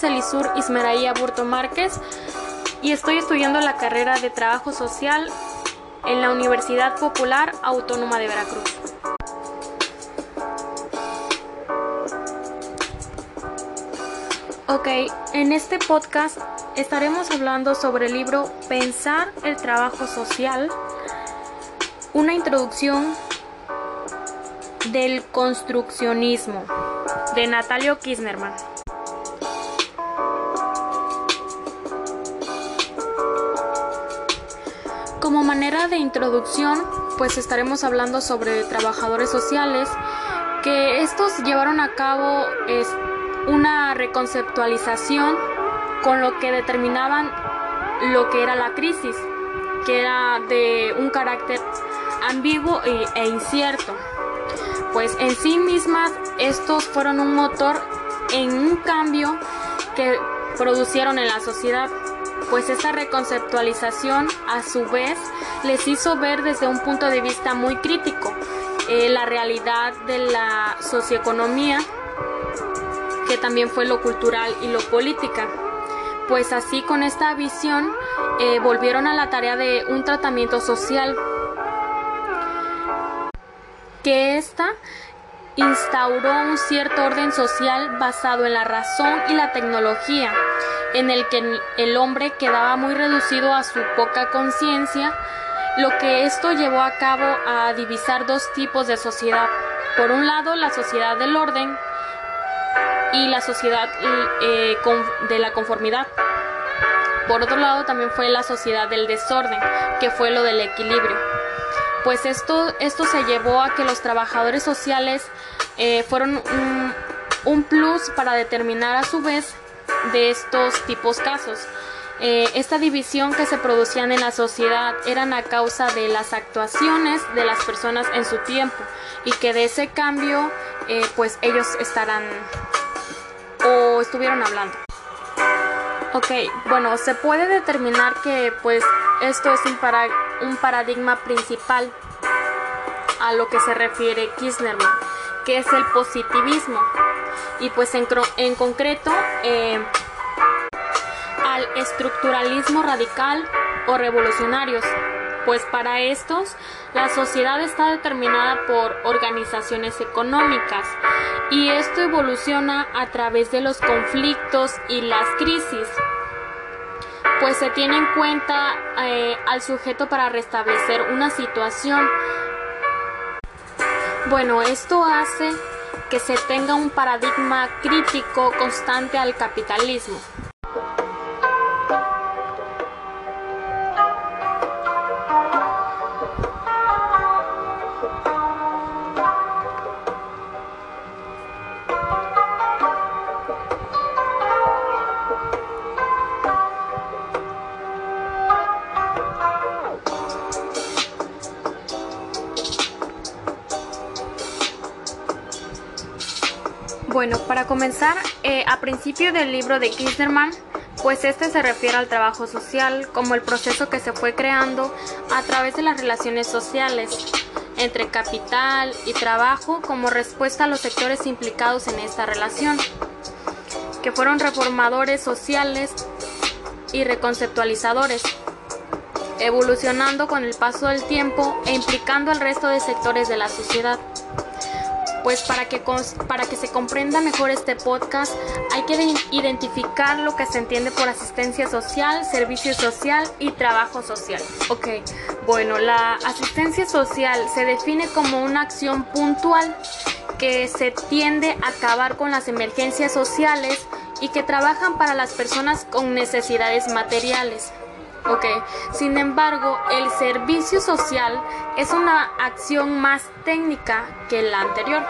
es Elisur Ismeraía Burto Márquez y estoy estudiando la carrera de Trabajo Social en la Universidad Popular Autónoma de Veracruz. Ok, en este podcast estaremos hablando sobre el libro Pensar el Trabajo Social, una introducción del construccionismo de Natalio Kisnerman. Manera de introducción, pues estaremos hablando sobre trabajadores sociales, que estos llevaron a cabo una reconceptualización con lo que determinaban lo que era la crisis, que era de un carácter ambiguo e incierto. Pues en sí mismas estos fueron un motor en un cambio que producieron en la sociedad pues esta reconceptualización a su vez les hizo ver desde un punto de vista muy crítico eh, la realidad de la socioeconomía, que también fue lo cultural y lo política. Pues así con esta visión eh, volvieron a la tarea de un tratamiento social, que esta instauró un cierto orden social basado en la razón y la tecnología en el que el hombre quedaba muy reducido a su poca conciencia, lo que esto llevó a cabo a divisar dos tipos de sociedad. Por un lado, la sociedad del orden y la sociedad eh, de la conformidad. Por otro lado, también fue la sociedad del desorden, que fue lo del equilibrio. Pues esto, esto se llevó a que los trabajadores sociales eh, fueron un, un plus para determinar a su vez de estos tipos casos. Eh, esta división que se producían en la sociedad eran a causa de las actuaciones de las personas en su tiempo y que de ese cambio eh, pues ellos estarán o estuvieron hablando. Ok, bueno, se puede determinar que pues esto es un, un paradigma principal a lo que se refiere Kirchnerman, que es el positivismo y pues en, en concreto eh, al estructuralismo radical o revolucionarios, pues para estos la sociedad está determinada por organizaciones económicas y esto evoluciona a través de los conflictos y las crisis, pues se tiene en cuenta eh, al sujeto para restablecer una situación. Bueno, esto hace que se tenga un paradigma crítico constante al capitalismo. Bueno, para comenzar, eh, a principio del libro de Kirchnerman, pues este se refiere al trabajo social como el proceso que se fue creando a través de las relaciones sociales entre capital y trabajo como respuesta a los sectores implicados en esta relación, que fueron reformadores sociales y reconceptualizadores, evolucionando con el paso del tiempo e implicando al resto de sectores de la sociedad pues para que, para que se comprenda mejor este podcast hay que identificar lo que se entiende por asistencia social, servicio social y trabajo social. Ok, bueno, la asistencia social se define como una acción puntual que se tiende a acabar con las emergencias sociales y que trabajan para las personas con necesidades materiales. Ok, sin embargo, el servicio social es una acción más técnica que la anterior,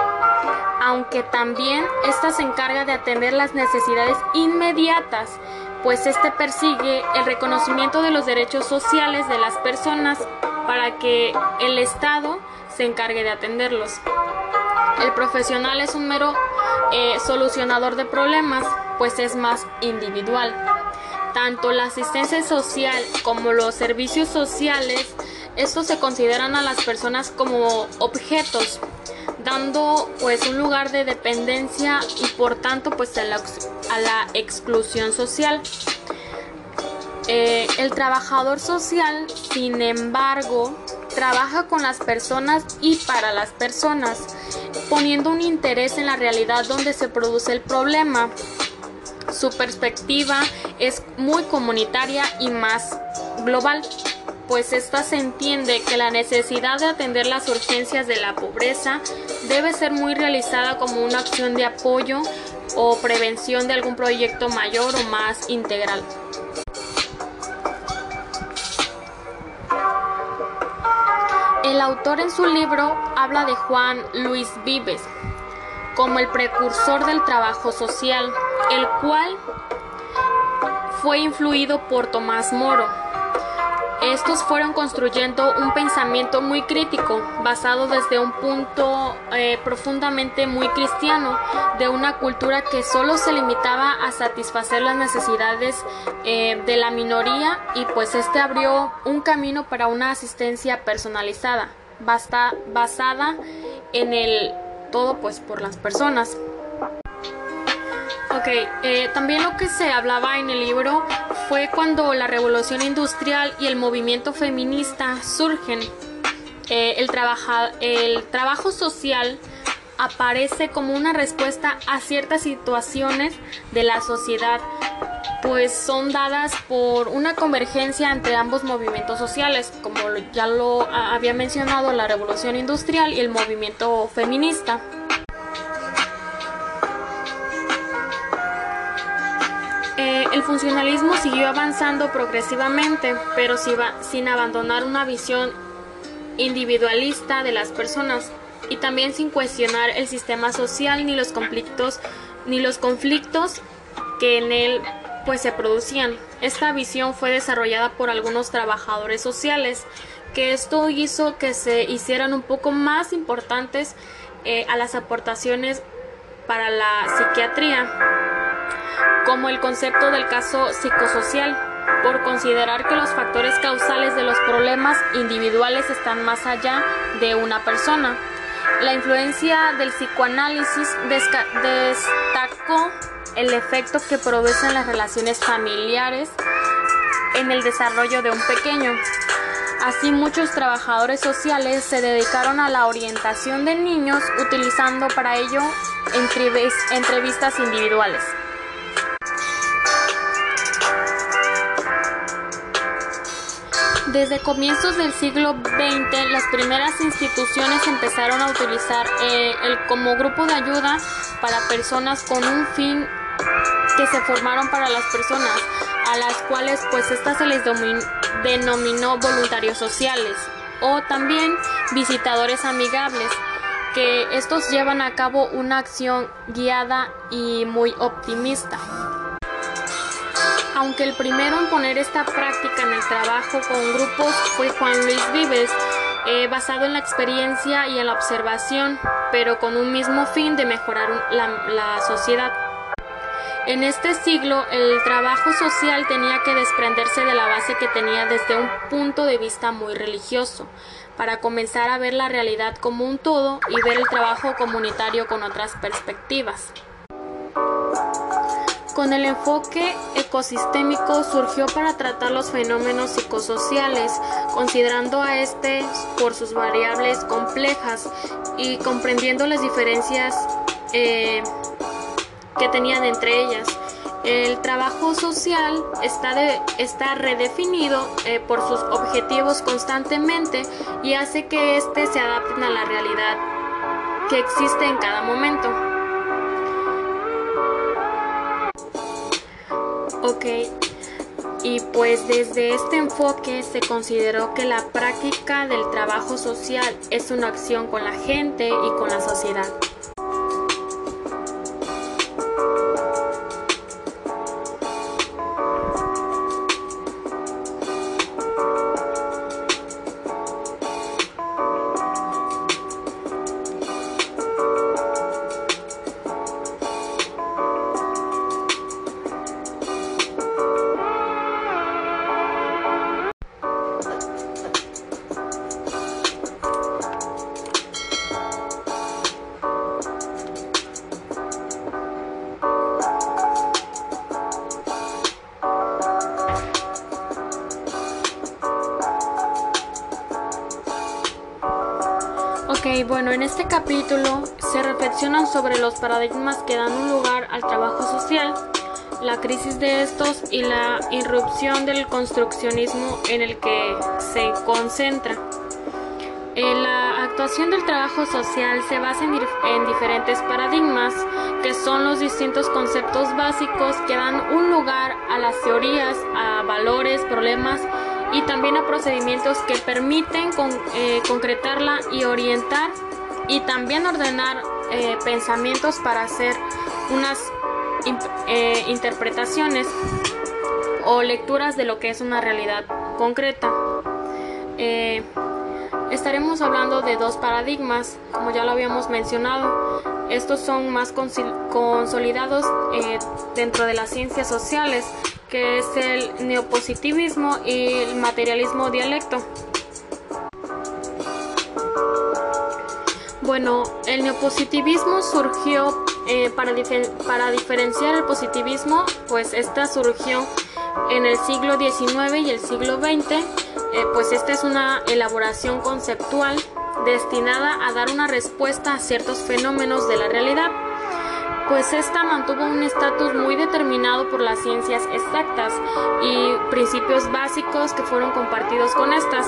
aunque también esta se encarga de atender las necesidades inmediatas, pues este persigue el reconocimiento de los derechos sociales de las personas para que el Estado se encargue de atenderlos. El profesional es un mero eh, solucionador de problemas, pues es más individual. Tanto la asistencia social como los servicios sociales, estos se consideran a las personas como objetos, dando pues un lugar de dependencia y por tanto pues a la exclusión social. Eh, el trabajador social, sin embargo, trabaja con las personas y para las personas, poniendo un interés en la realidad donde se produce el problema. Su perspectiva es muy comunitaria y más global, pues esta se entiende que la necesidad de atender las urgencias de la pobreza debe ser muy realizada como una acción de apoyo o prevención de algún proyecto mayor o más integral. El autor en su libro habla de Juan Luis Vives como el precursor del trabajo social, el cual fue influido por Tomás Moro. Estos fueron construyendo un pensamiento muy crítico, basado desde un punto eh, profundamente muy cristiano, de una cultura que solo se limitaba a satisfacer las necesidades eh, de la minoría y pues este abrió un camino para una asistencia personalizada, basada en el todo pues por las personas. Ok, eh, también lo que se hablaba en el libro fue cuando la revolución industrial y el movimiento feminista surgen. Eh, el, el trabajo social aparece como una respuesta a ciertas situaciones de la sociedad, pues son dadas por una convergencia entre ambos movimientos sociales, como ya lo había mencionado, la revolución industrial y el movimiento feminista. Funcionalismo siguió avanzando progresivamente, pero sin abandonar una visión individualista de las personas y también sin cuestionar el sistema social ni los conflictos ni los conflictos que en él pues se producían. Esta visión fue desarrollada por algunos trabajadores sociales, que esto hizo que se hicieran un poco más importantes eh, a las aportaciones para la psiquiatría como el concepto del caso psicosocial, por considerar que los factores causales de los problemas individuales están más allá de una persona. La influencia del psicoanálisis destacó el efecto que producen las relaciones familiares en el desarrollo de un pequeño. Así muchos trabajadores sociales se dedicaron a la orientación de niños utilizando para ello entrevistas individuales. Desde comienzos del siglo XX, las primeras instituciones empezaron a utilizar eh, el como grupo de ayuda para personas con un fin que se formaron para las personas, a las cuales pues esta se les denominó voluntarios sociales o también visitadores amigables, que estos llevan a cabo una acción guiada y muy optimista. Aunque el primero en poner esta práctica en el trabajo con grupos fue Juan Luis Vives, eh, basado en la experiencia y en la observación, pero con un mismo fin de mejorar la sociedad. En este siglo, el trabajo social tenía que desprenderse de la base que tenía desde un punto de vista muy religioso, para comenzar a ver la realidad como un todo y ver el trabajo comunitario con otras perspectivas. Con el enfoque ecosistémico surgió para tratar los fenómenos psicosociales, considerando a este por sus variables complejas y comprendiendo las diferencias eh, que tenían entre ellas. El trabajo social está, está redefinido eh, por sus objetivos constantemente y hace que éste se adapten a la realidad que existe en cada momento. Ok, y pues desde este enfoque se consideró que la práctica del trabajo social es una acción con la gente y con la sociedad. Bueno, en este capítulo se reflexionan sobre los paradigmas que dan un lugar al trabajo social, la crisis de estos y la irrupción del construccionismo en el que se concentra. Eh, la actuación del trabajo social se basa en, en, diferentes paradigmas, que son los distintos conceptos básicos que dan un lugar a las teorías, a valores, problemas y también a procedimientos que permiten con, eh, concretarla y orientar y también ordenar eh, pensamientos para hacer unas eh, interpretaciones o lecturas de lo que es una realidad concreta. estaremos hablando de dos paradigmas, como ya lo habíamos mencionado. Estos son más consolidados dentro de las ciencias sociales que es el neopositivismo y el materialismo dialecto. Bueno, el neopositivismo surgió eh, para, para, diferenciar el positivismo, pues esta surgió en el siglo XIX y el siglo XX, eh, pues esta es una elaboración conceptual destinada a dar una respuesta a ciertos fenómenos de la realidad pues esta mantuvo un estatus muy determinado por las ciencias exactas y principios básicos que fueron compartidos con estas,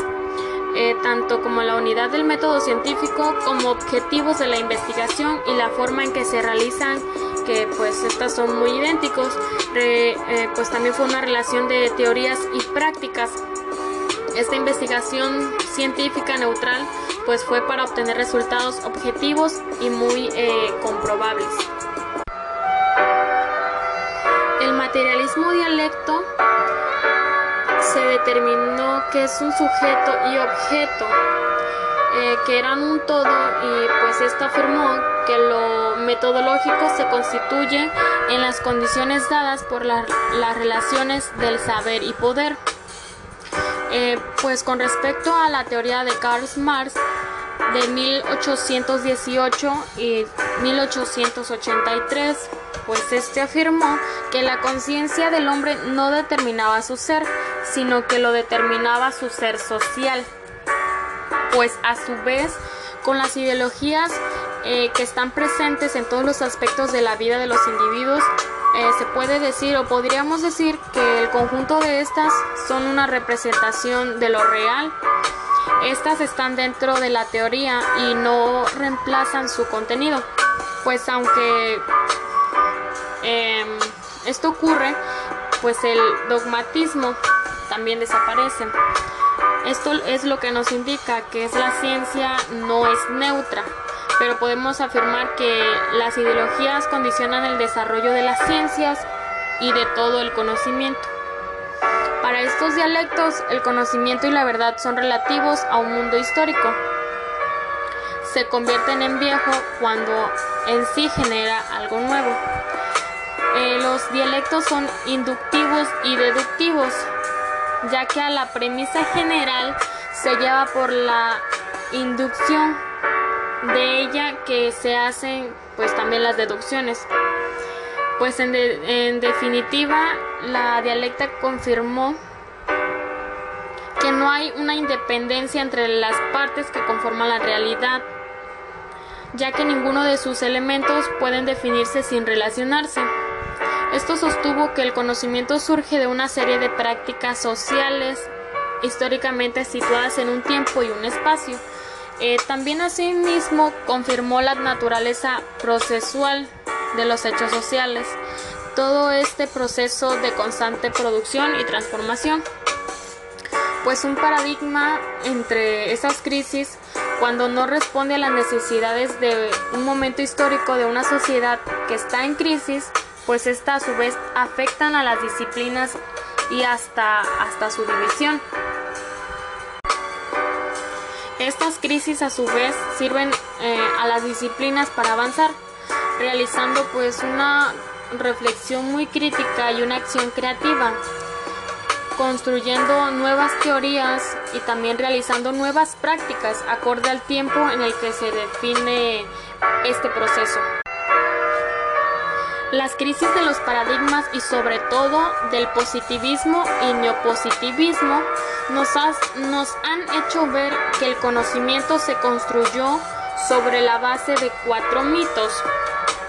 eh, tanto como la unidad del método científico como objetivos de la investigación y la forma en que se realizan, que pues estas son muy idénticos, eh, pues también fue una relación de teorías y prácticas. Esta investigación científica neutral pues fue para obtener resultados objetivos y muy eh, comprobables. Materialismo dialecto se determinó que es un sujeto y objeto eh, que eran un todo y pues esto afirmó que lo metodológico se constituye en las condiciones dadas por las relaciones del saber y poder. Eh, pues con respecto a la teoría de Karl Marx de 1818 y 1883, pues este afirmó que la conciencia del hombre no determinaba su ser, sino que lo determinaba su ser social. Pues a su vez, con las ideologías eh, que están presentes en todos los aspectos de la vida de los individuos, eh, se puede decir o podríamos decir que el conjunto de estas son una representación de lo real. Estas están dentro de la teoría y no reemplazan su contenido, pues aunque Em, esto ocurre, pues el dogmatismo también desaparece. Esto es lo que nos indica que la ciencia no es neutra, pero podemos afirmar que las ideologías condicionan el desarrollo de las ciencias y de todo el conocimiento. Para estos dialectos, el conocimiento y la verdad son relativos a un mundo histórico. Se convierten en viejo cuando en sí genera algo nuevo. Eh, los dialectos son inductivos y deductivos, ya que a la premisa general se lleva por la inducción de ella que se hacen pues también las deducciones. Pues en, definitiva la dialecta confirmó que no hay una independencia entre las partes que conforman la realidad, ya que ninguno de sus elementos pueden definirse sin relacionarse. Esto sostuvo que el conocimiento surge de una serie de prácticas sociales históricamente situadas en un tiempo y un espacio. Eh, también asimismo confirmó la naturaleza procesual de los hechos sociales, todo este proceso de constante producción y transformación. Pues un paradigma entre esas crisis, cuando no responde a las necesidades de un momento histórico de una sociedad que está en crisis, pues esta a su vez afectan a las disciplinas y hasta, hasta su división. Estas crisis a su vez sirven eh, a las disciplinas para avanzar, realizando pues una reflexión muy crítica y una acción creativa, construyendo nuevas teorías y también realizando nuevas prácticas acorde al tiempo en el que se define este proceso. Las crisis de los paradigmas y sobre todo del positivismo y neopositivismo nos, nos han hecho ver que el conocimiento se construyó sobre la base de cuatro mitos.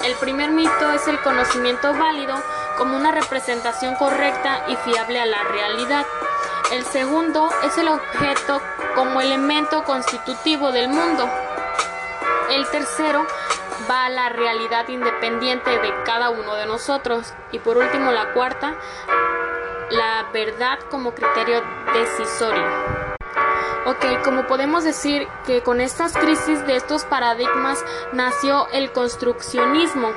El primer mito es el conocimiento válido como una representación correcta y fiable a la realidad. El segundo es el objeto como elemento constitutivo del mundo. El tercero va a la realidad independiente de cada uno de nosotros. Y por último, la cuarta, la verdad como criterio decisorio. Ok, como podemos decir que con estas crisis de estos paradigmas nació el construccionismo,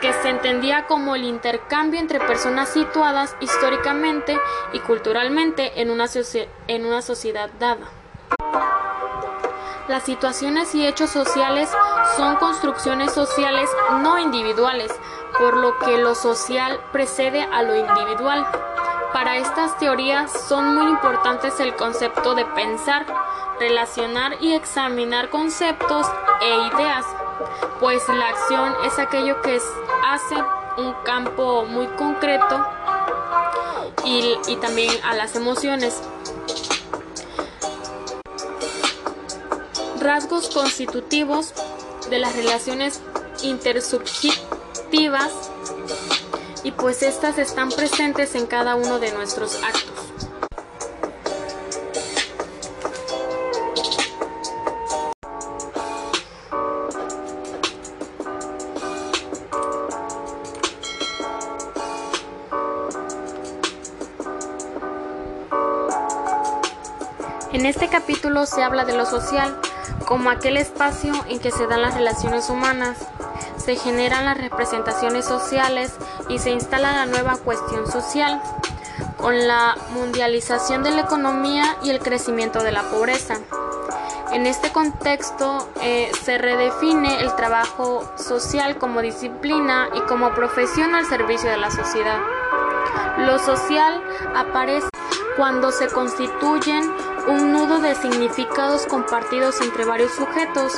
que se entendía como el intercambio entre personas situadas históricamente y culturalmente en una, en una sociedad dada. Las situaciones y hechos sociales son construcciones sociales no individuales, por lo que lo social precede a lo individual. Para estas teorías son muy importantes el concepto de pensar, relacionar y examinar conceptos e ideas, pues la acción es aquello que hace un campo muy concreto y, también a las emociones. rasgos constitutivos de las relaciones intersubjetivas y pues estas están presentes en cada uno de nuestros actos. En este capítulo se habla de lo social, como aquel espacio en que se dan las relaciones humanas, se generan las representaciones sociales y se instala la nueva cuestión social, con la mundialización de la economía y el crecimiento de la pobreza. En este contexto eh, se redefine el trabajo social como disciplina y como profesión al servicio de la sociedad. Lo social aparece cuando se constituyen un nudo de significados compartidos entre varios sujetos.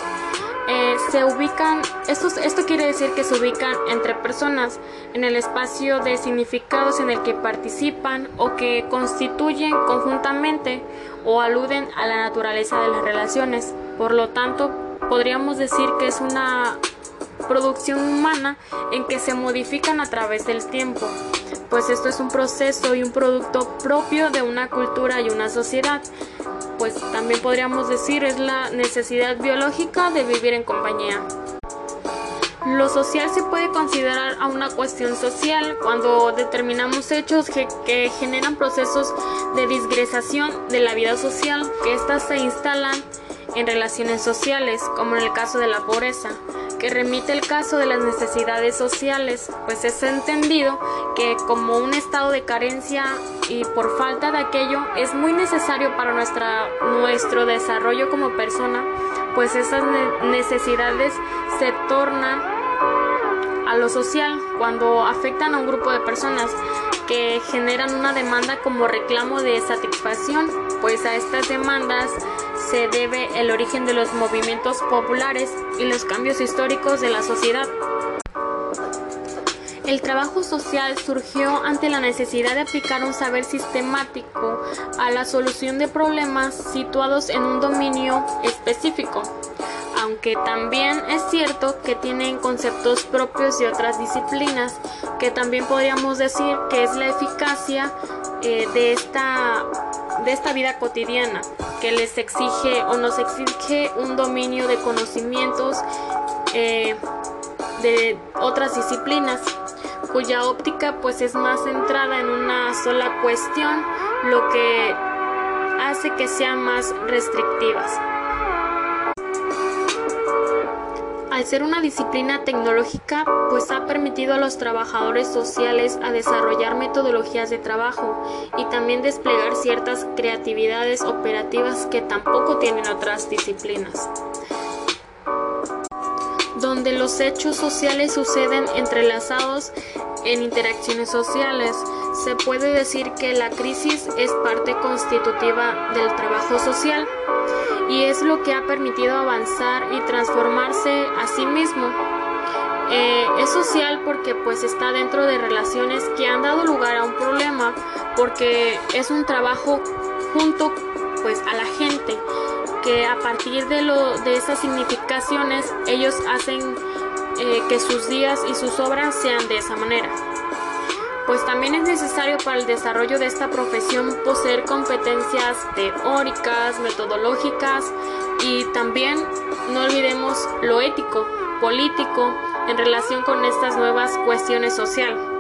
Eh, se ubican, esto, esto quiere decir que se ubican entre personas en el espacio de significados en el que participan o que constituyen conjuntamente o aluden a la naturaleza de las relaciones. Por lo tanto, podríamos decir que es una producción humana en que se modifican a través del tiempo pues esto es un proceso y un producto propio de una cultura y una sociedad. Pues también podríamos decir es la necesidad biológica de vivir en compañía. Lo social se puede considerar a una cuestión social cuando determinamos hechos que, que, generan procesos de disgregación de la vida social, que éstas se instalan en relaciones sociales, como en el caso de la pobreza remite el caso de las necesidades sociales, pues es entendido que como un estado de carencia y por falta de aquello es muy necesario para nuestra, nuestro desarrollo como persona, pues esas necesidades se tornan a lo social cuando afectan a un grupo de personas que generan una demanda como reclamo de satisfacción, pues a estas demandas se debe el origen de los movimientos populares y los cambios históricos de la sociedad. El trabajo social surgió ante la necesidad de aplicar un saber sistemático a la solución de problemas situados en un dominio específico, aunque también es cierto que tienen conceptos propios de otras disciplinas, que también podríamos decir que es la eficacia eh, de, esta, de esta vida cotidiana que les exige o nos exige un dominio de conocimientos eh, de otras disciplinas cuya óptica pues es más centrada en una sola cuestión lo que hace que sean más restrictivas. Al ser una disciplina tecnológica, pues ha permitido a los trabajadores sociales a desarrollar metodologías de trabajo y también desplegar ciertas creatividades operativas que tampoco tienen otras disciplinas. Donde los hechos sociales suceden entrelazados en interacciones sociales, se puede decir que la crisis es parte constitutiva del trabajo social y es lo que ha permitido avanzar y transformarse a sí mismo. Eh, es social porque pues está dentro de relaciones que han dado lugar a un problema porque es un trabajo junto pues a la gente que a partir de, lo, de esas significaciones ellos hacen eh, que sus días y sus obras sean de esa manera. Pues también es necesario para el desarrollo de esta profesión poseer competencias teóricas, metodológicas y también no olvidemos lo ético, político en relación con estas nuevas cuestiones sociales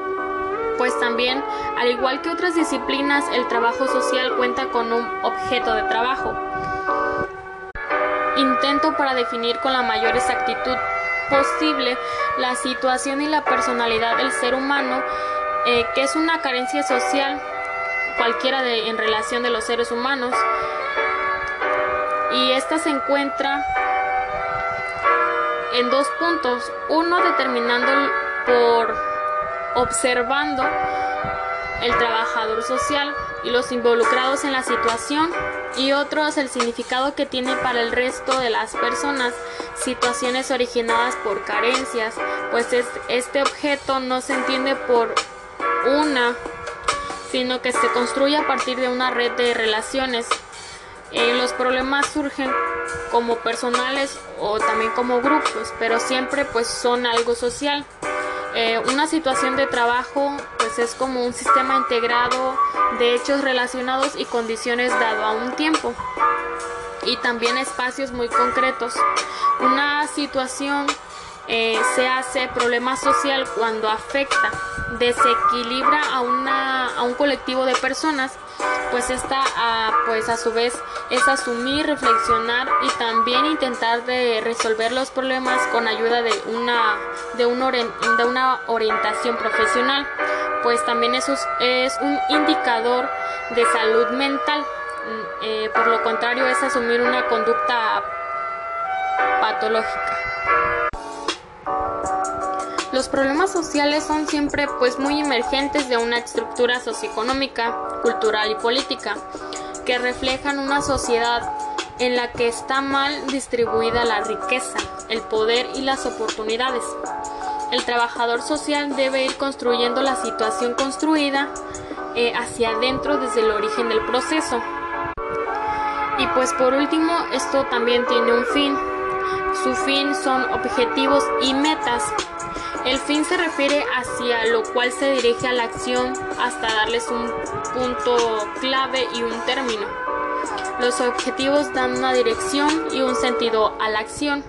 pues también, al igual que otras disciplinas, el trabajo social cuenta con un objeto de trabajo. Intento para definir con la mayor exactitud posible la situación y la personalidad del ser humano, eh, que es una carencia social cualquiera de, en relación de los seres humanos, y esta se encuentra en dos puntos, uno determinando por observando el trabajador social y los involucrados en la situación. Y otros el significado que tiene para el resto de las personas, situaciones originadas por carencias, pues este objeto no se entiende por una, sino que se construye a partir de una red de relaciones. Eh, los problemas surgen como personales o también como grupos, pero siempre pues son algo social. Eh, una situación de trabajo pues es como un sistema integrado de hechos relacionados y condiciones dado a un tiempo y también espacios muy concretos. Una situación eh, se hace problema social cuando afecta, desequilibra a, una, a un colectivo de personas, pues esta a, pues a su vez es asumir, reflexionar y también intentar de resolver los problemas con ayuda de una, de, un de una orientación profesional, pues también eso es un indicador de salud mental. Mm, eh, por lo contrario es asumir una conducta patológica. Los problemas sociales son siempre pues muy emergentes de una estructura socioeconómica, cultural y política, que reflejan una sociedad en la que está mal distribuida la riqueza, el poder y las oportunidades. El trabajador social debe ir construyendo la situación construida eh, hacia adentro desde el origen del proceso. Y pues por último, esto también tiene un fin. Su fin son objetivos y metas el fin se refiere hacia lo cual se dirige a la acción hasta darles un punto clave y un término. Los objetivos dan una dirección y un sentido a la acción.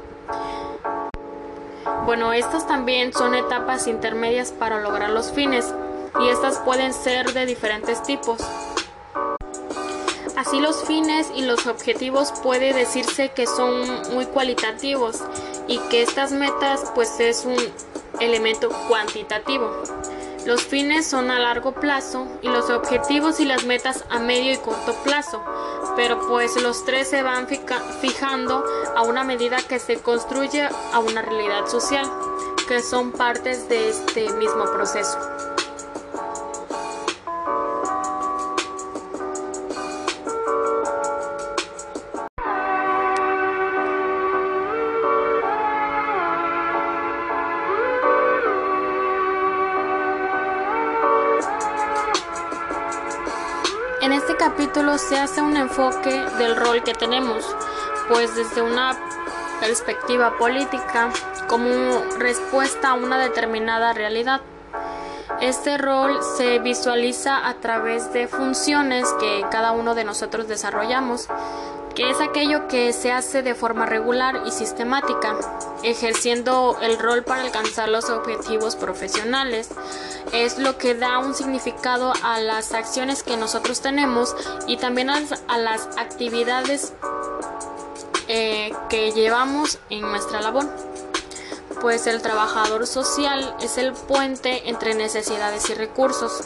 Bueno, estas también son etapas intermedias para lograr los fines y estas pueden ser de diferentes tipos. Así los fines y los objetivos puede decirse que son muy cualitativos y que estas metas pues es un elemento cuantitativo. Los fines son a largo plazo y los objetivos y las metas a medio y corto plazo, pero pues los tres se van fijando a una medida que se construye a una realidad social, que son partes de este mismo proceso. Capítulo se hace un enfoque del rol que tenemos, pues desde una perspectiva política como respuesta a una determinada realidad. Este rol se visualiza a través de funciones que cada uno de nosotros desarrollamos, que es aquello que se hace de forma regular y sistemática, ejerciendo el rol para alcanzar los objetivos profesionales. Es lo que da un significado a las acciones que nosotros tenemos y también a las, actividades eh, que llevamos en nuestra labor. Pues el trabajador social es el puente entre necesidades y recursos.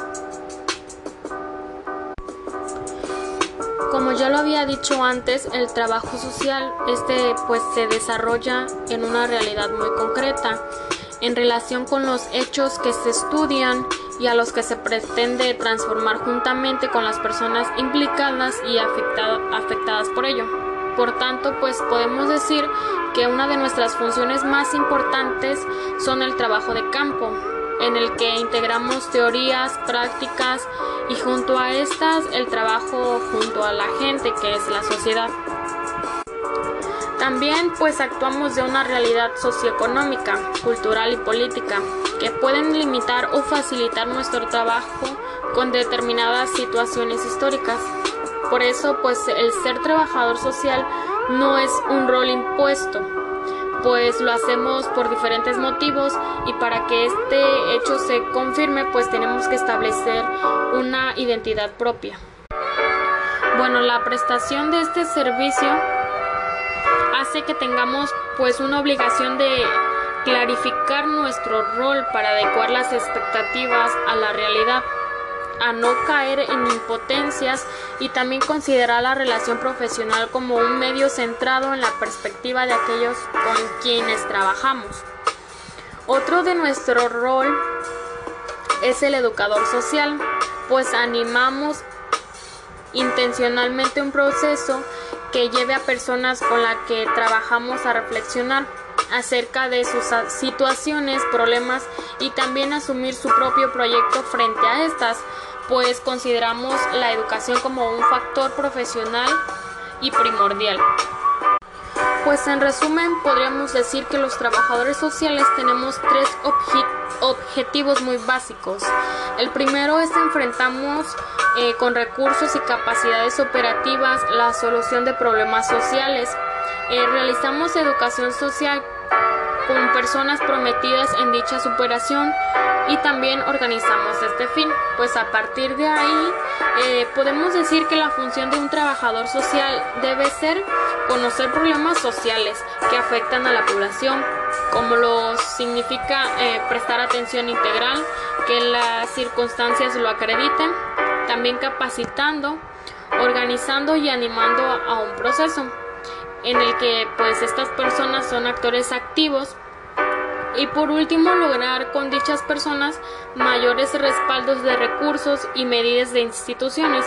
Como ya lo había dicho antes, el trabajo social este pues se desarrolla en una realidad muy concreta en relación con los hechos que se estudian y a los que se pretende transformar juntamente con las personas implicadas y afectadas por ello. Por tanto, pues podemos decir que una de nuestras funciones más importantes son el trabajo de campo, en el que integramos teorías, prácticas y junto a estas el trabajo junto a la gente que es la sociedad. También pues actuamos de una realidad socioeconómica, cultural y política que pueden limitar o facilitar nuestro trabajo con determinadas situaciones históricas. Por eso pues el ser trabajador social no es un rol impuesto, pues lo hacemos por diferentes motivos y para que este hecho se confirme pues tenemos que establecer una identidad propia. Bueno, la prestación de este servicio hace que tengamos pues una obligación de clarificar nuestro rol para adecuar las expectativas a la realidad, a no caer en impotencias y también considerar la relación profesional como un medio centrado en la perspectiva de aquellos con quienes trabajamos. Otro de nuestro rol es el educador social, pues animamos intencionalmente un proceso que lleve a personas con las que trabajamos a reflexionar acerca de sus situaciones, problemas y también asumir su propio proyecto frente a estas, pues consideramos la educación como un factor profesional y primordial. Pues en resumen podríamos decir que los trabajadores sociales tenemos tres objetivos muy básicos. El primero es enfrentamos eh, con recursos y capacidades operativas la solución de problemas sociales. Eh, realizamos educación social con personas prometidas en dicha superación y también organizamos este fin. Pues a partir de ahí eh, podemos decir que la función de un trabajador social debe ser conocer problemas sociales que afectan a la población, como lo significa eh, prestar atención integral, que las circunstancias lo acrediten, también capacitando, organizando y animando a un proceso en el que pues estas personas son actores activos y por último lograr con dichas personas mayores respaldos de recursos y medidas de instituciones.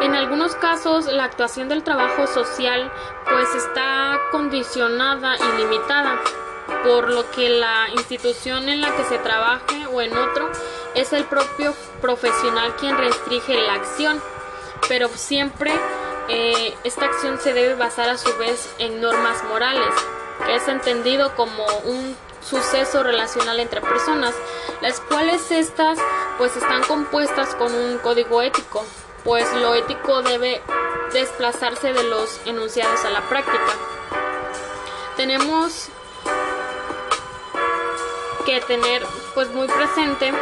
En algunos casos la actuación del trabajo social pues está condicionada y limitada, por lo que la institución en la que se trabaje o en otro es el propio profesional quien restringe la acción, pero siempre eh, esta acción se debe basar a su vez en normas morales, que es entendido como un suceso relacional entre personas, las cuales estas pues están compuestas con un código ético, pues lo ético debe desplazarse de los enunciados a la práctica. Tenemos que tener pues muy presente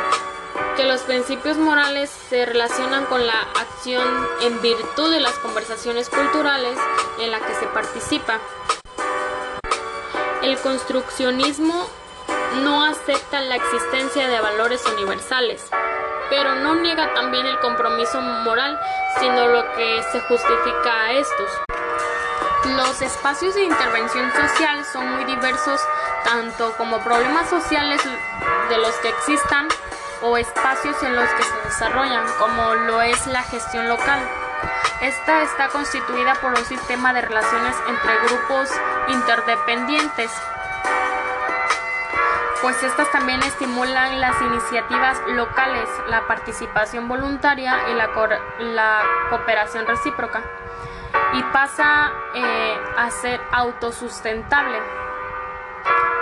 que los principios morales se relacionan con la acción en virtud de las conversaciones culturales en la que se participa. El construccionismo no acepta la existencia de valores universales, pero no niega también el compromiso moral, sino lo que se justifica a estos. Los espacios de intervención social son muy diversos, tanto como problemas sociales de los que existan o espacios en los que se desarrollan, como lo es la gestión local. Esta está constituida por un sistema de relaciones entre grupos interdependientes, pues estas también estimulan las iniciativas locales, la participación voluntaria y la, cooperación recíproca, y pasa eh, a ser autosustentable.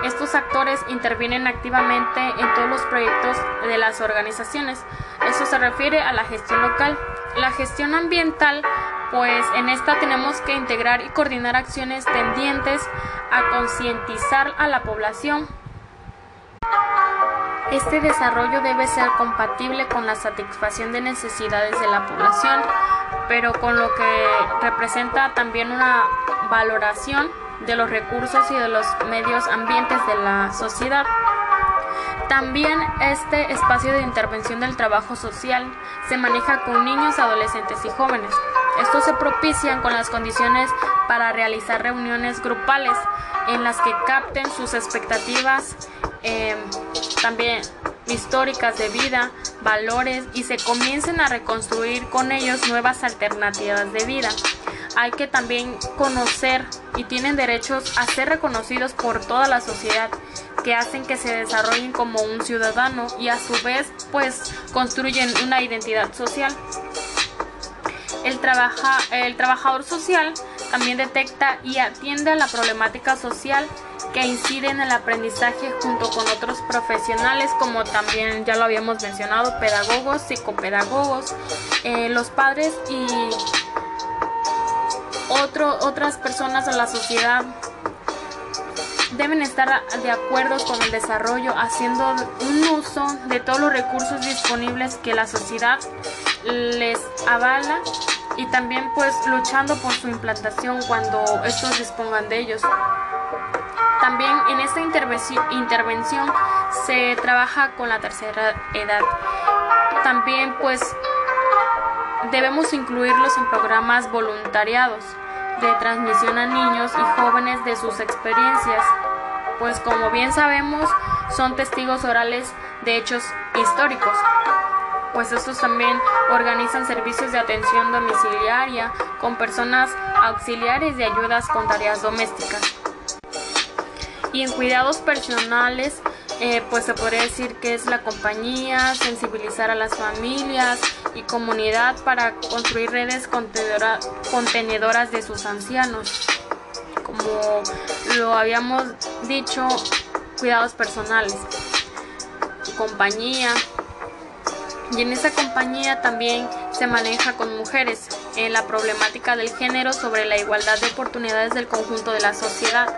Estos actores intervienen activamente en todos los proyectos de las organizaciones. Eso se refiere a la gestión local. La gestión ambiental, pues en esta tenemos que integrar y coordinar acciones tendientes a concientizar a la población. Este desarrollo debe ser compatible con la satisfacción de necesidades de la población, pero con lo que representa también una valoración de los recursos y de los medios ambientes de la sociedad. También este espacio de intervención del trabajo social se maneja con niños, adolescentes y jóvenes. Estos se propician con las condiciones para realizar reuniones grupales en las que capten sus expectativas eh, también históricas de vida, valores y se comiencen a reconstruir con ellos nuevas alternativas de vida hay que también conocer y tienen derechos a ser reconocidos por toda la sociedad que hacen que se desarrollen como un ciudadano y a su vez pues construyen una identidad social. El, trabaja, el trabajador social también detecta y atiende a la problemática social que incide en el aprendizaje junto con otros profesionales como también ya lo habíamos mencionado, pedagogos, psicopedagogos, eh, los padres y otro, otras personas de la sociedad deben estar de acuerdo con el desarrollo, haciendo un uso de todos los recursos disponibles que la sociedad les avala y también pues luchando por su implantación cuando estos dispongan de ellos. También en esta intervención se trabaja con la tercera edad. También pues debemos incluirlos en programas voluntariados de transmisión a niños y jóvenes de sus experiencias, pues como bien sabemos son testigos orales de hechos históricos, pues estos también organizan servicios de atención domiciliaria con personas auxiliares de ayudas con tareas domésticas. Y en cuidados personales, eh, pues se podría decir que es la compañía, sensibilizar a las familias y comunidad para construir redes contenedoras de sus ancianos. Como lo habíamos dicho, cuidados personales, compañía. Y en esa compañía también se maneja con mujeres en la problemática del género sobre la igualdad de oportunidades del conjunto de la sociedad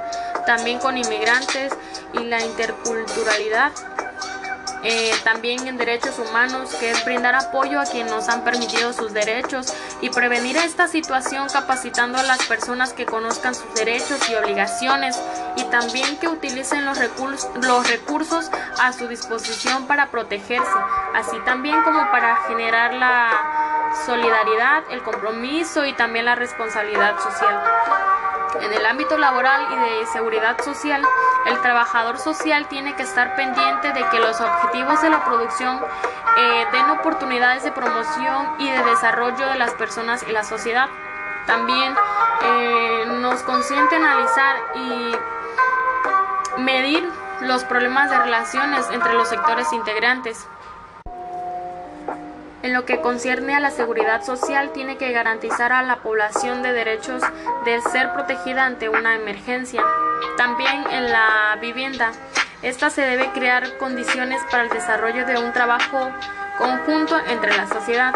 también con inmigrantes y la interculturalidad. Eh, también en derechos humanos, que es brindar apoyo a quienes nos han permitido sus derechos y prevenir esta situación capacitando a las personas que conozcan sus derechos y obligaciones y también que utilicen los recursos, los recursos a su disposición para protegerse, así también como para generar la solidaridad, el compromiso y también la responsabilidad social. En el ámbito laboral y de seguridad social, el trabajador social tiene que estar pendiente de que los objetivos de la producción eh, den oportunidades de promoción y de desarrollo de las personas y la sociedad. También eh, nos consiente analizar y medir los problemas de relaciones entre los sectores integrantes. En lo que concierne a la seguridad social, tiene que garantizar a la población de derechos de ser protegida ante una emergencia. También en la vivienda, esta se debe crear condiciones para el desarrollo de un trabajo conjunto entre la sociedad,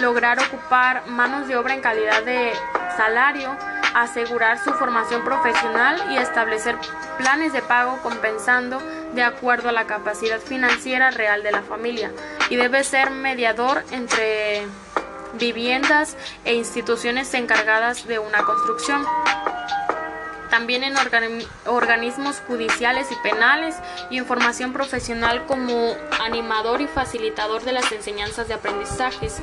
lograr ocupar manos de obra en calidad de salario, asegurar su formación profesional y establecer planes de pago compensando de acuerdo a la capacidad financiera real de la familia y debe ser mediador entre viviendas e instituciones encargadas de una construcción también en organismos judiciales y penales y en formación profesional como animador y facilitador de las enseñanzas de aprendizajes.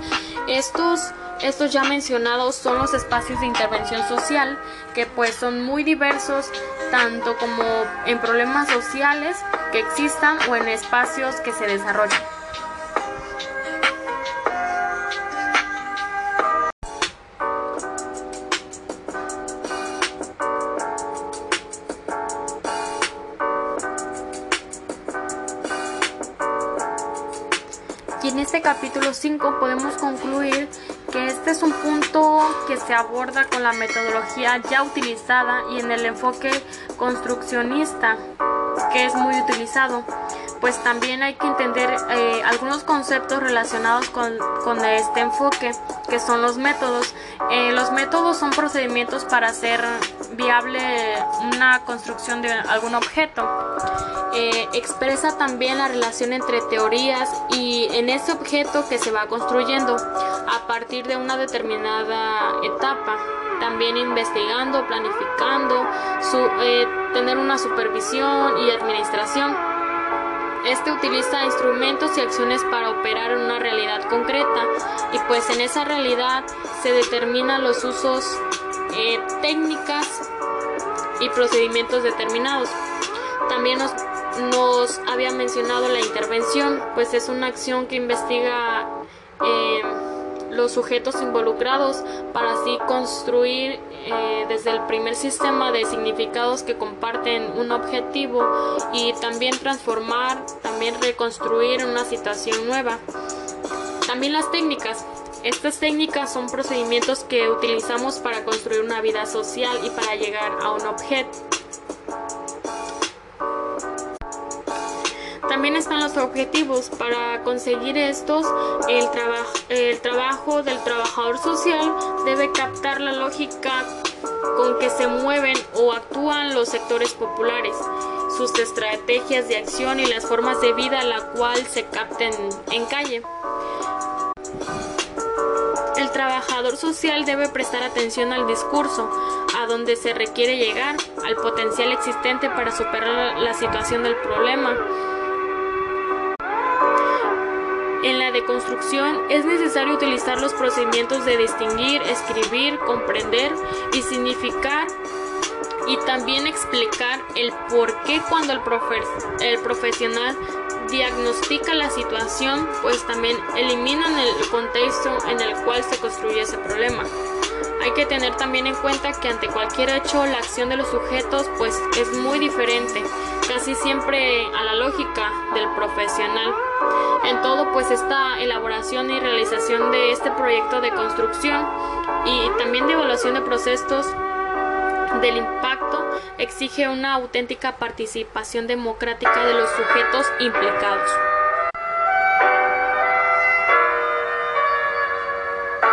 Estos, estos ya mencionados son los espacios de intervención social que pues son muy diversos tanto como en problemas sociales que existan o en espacios que se desarrollan. Y en este capítulo 5 podemos concluir que este es un punto que se aborda con la metodología ya utilizada y en el enfoque construccionista que es muy utilizado pues también hay que entender eh, algunos conceptos relacionados con, este enfoque, que son los métodos. Eh, los métodos son procedimientos para hacer viable una construcción de algún objeto. Eh, expresa también la relación entre teorías y en ese objeto que se va construyendo a partir de una determinada etapa. También investigando, planificando, tener una supervisión y administración. Este utiliza instrumentos y acciones para operar en una realidad concreta y pues en esa realidad se determinan los usos, eh, técnicas y procedimientos determinados. También nos, nos, había mencionado la intervención, pues es una acción que investiga eh, los sujetos involucrados para así construir eh, desde el primer sistema de significados que comparten un objetivo y también transformar, también reconstruir una situación nueva. También las técnicas, Estas técnicas son procedimientos que utilizamos para construir una vida social y para llegar a un objeto. También están los objetivos. Para conseguir estos, el, trabajo del trabajador social debe captar la lógica con que se mueven o actúan los sectores populares, sus estrategias de acción y las formas de vida a la cual se capten en calle. El trabajador social debe prestar atención al discurso, a donde se requiere llegar, al potencial existente para superar la situación del problema, en la deconstrucción es necesario utilizar los procedimientos de distinguir, escribir, comprender y significar y también explicar el por qué cuando el, el profesional diagnostica la situación, pues también eliminan el contexto en el cual se construye ese problema. Hay que tener también en cuenta que ante cualquier hecho la acción de los sujetos pues es muy diferente, casi siempre a la lógica del profesional. En todo pues esta elaboración y realización de este proyecto de construcción y también de evaluación de procesos del impacto exige una auténtica participación democrática de los sujetos implicados.